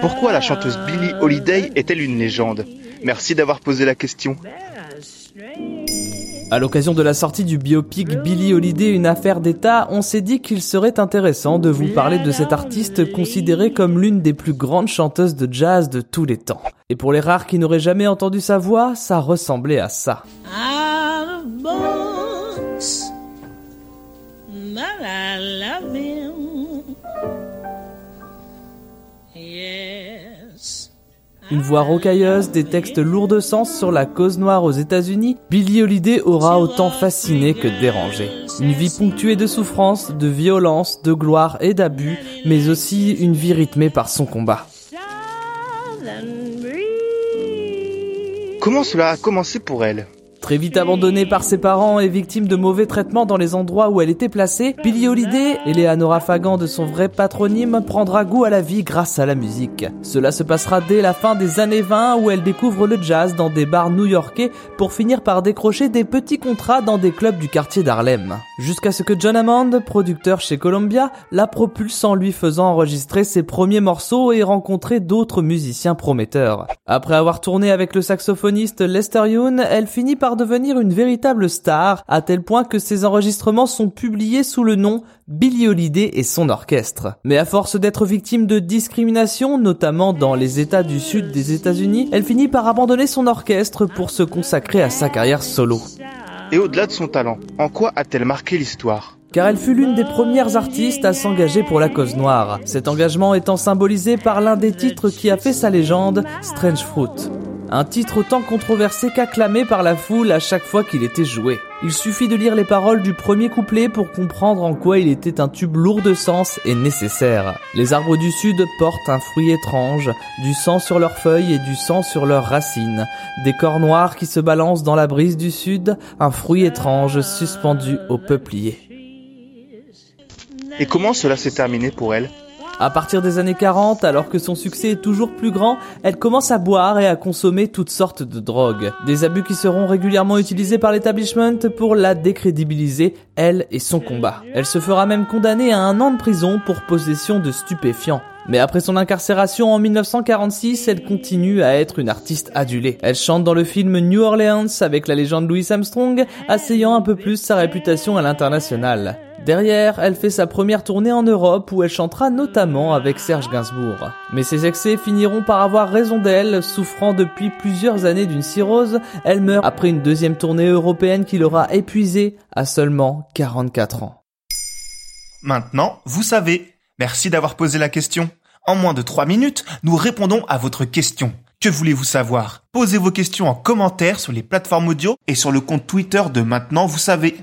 Pourquoi la chanteuse Billie Holiday est-elle une légende? Merci d'avoir posé la question. À l'occasion de la sortie du biopic Billie Holiday, une affaire d'État, on s'est dit qu'il serait intéressant de vous parler de cette artiste considérée comme l'une des plus grandes chanteuses de jazz de tous les temps. Et pour les rares qui n'auraient jamais entendu sa voix, ça ressemblait à ça. Une voix rocailleuse, des textes lourds de sens sur la cause noire aux États-Unis, Billie Holiday aura autant fasciné que dérangé. Une vie ponctuée de souffrance, de violence, de gloire et d'abus, mais aussi une vie rythmée par son combat. Comment cela a commencé pour elle? Très vite abandonnée par ses parents et victime de mauvais traitements dans les endroits où elle était placée, Billie Holiday, Eleanora Fagan de son vrai patronyme, prendra goût à la vie grâce à la musique. Cela se passera dès la fin des années 20 où elle découvre le jazz dans des bars new-yorkais pour finir par décrocher des petits contrats dans des clubs du quartier d'Harlem. Jusqu'à ce que John Hammond, producteur chez Columbia, la propulse en lui faisant enregistrer ses premiers morceaux et rencontrer d'autres musiciens prometteurs. Après avoir tourné avec le saxophoniste Lester Young, elle finit par devenir une véritable star, à tel point que ses enregistrements sont publiés sous le nom Billie Holiday et son orchestre. Mais à force d'être victime de discrimination, notamment dans les États du sud des États-Unis, elle finit par abandonner son orchestre pour se consacrer à sa carrière solo. Et au-delà de son talent, en quoi a-t-elle marqué l'histoire? Car elle fut l'une des premières artistes à s'engager pour la cause noire, cet engagement étant symbolisé par l'un des titres qui a fait sa légende, Strange Fruit. Un titre autant controversé qu'acclamé par la foule à chaque fois qu'il était joué. Il suffit de lire les paroles du premier couplet pour comprendre en quoi il était un tube lourd de sens et nécessaire. Les arbres du sud portent un fruit étrange, du sang sur leurs feuilles et du sang sur leurs racines, des corps noirs qui se balancent dans la brise du sud, un fruit étrange suspendu au peuplier. Et comment cela s'est terminé pour elle? À partir des années 40, alors que son succès est toujours plus grand, elle commence à boire et à consommer toutes sortes de drogues. Des abus qui seront régulièrement utilisés par l'établissement pour la décrédibiliser, elle et son combat. Elle se fera même condamner à un an de prison pour possession de stupéfiants. Mais après son incarcération en 1946, elle continue à être une artiste adulée. Elle chante dans le film New Orleans avec la légende Louis Armstrong, asseyant un peu plus sa réputation à l'international. Derrière, elle fait sa première tournée en Europe où elle chantera notamment avec Serge Gainsbourg. Mais ses excès finiront par avoir raison d'elle, souffrant depuis plusieurs années d'une cirrhose, elle meurt après une deuxième tournée européenne qui l'aura épuisée à seulement 44 ans. Maintenant, vous savez. Merci d'avoir posé la question. En moins de 3 minutes, nous répondons à votre question. Que voulez-vous savoir? Posez vos questions en commentaire sur les plateformes audio et sur le compte Twitter de Maintenant, vous savez.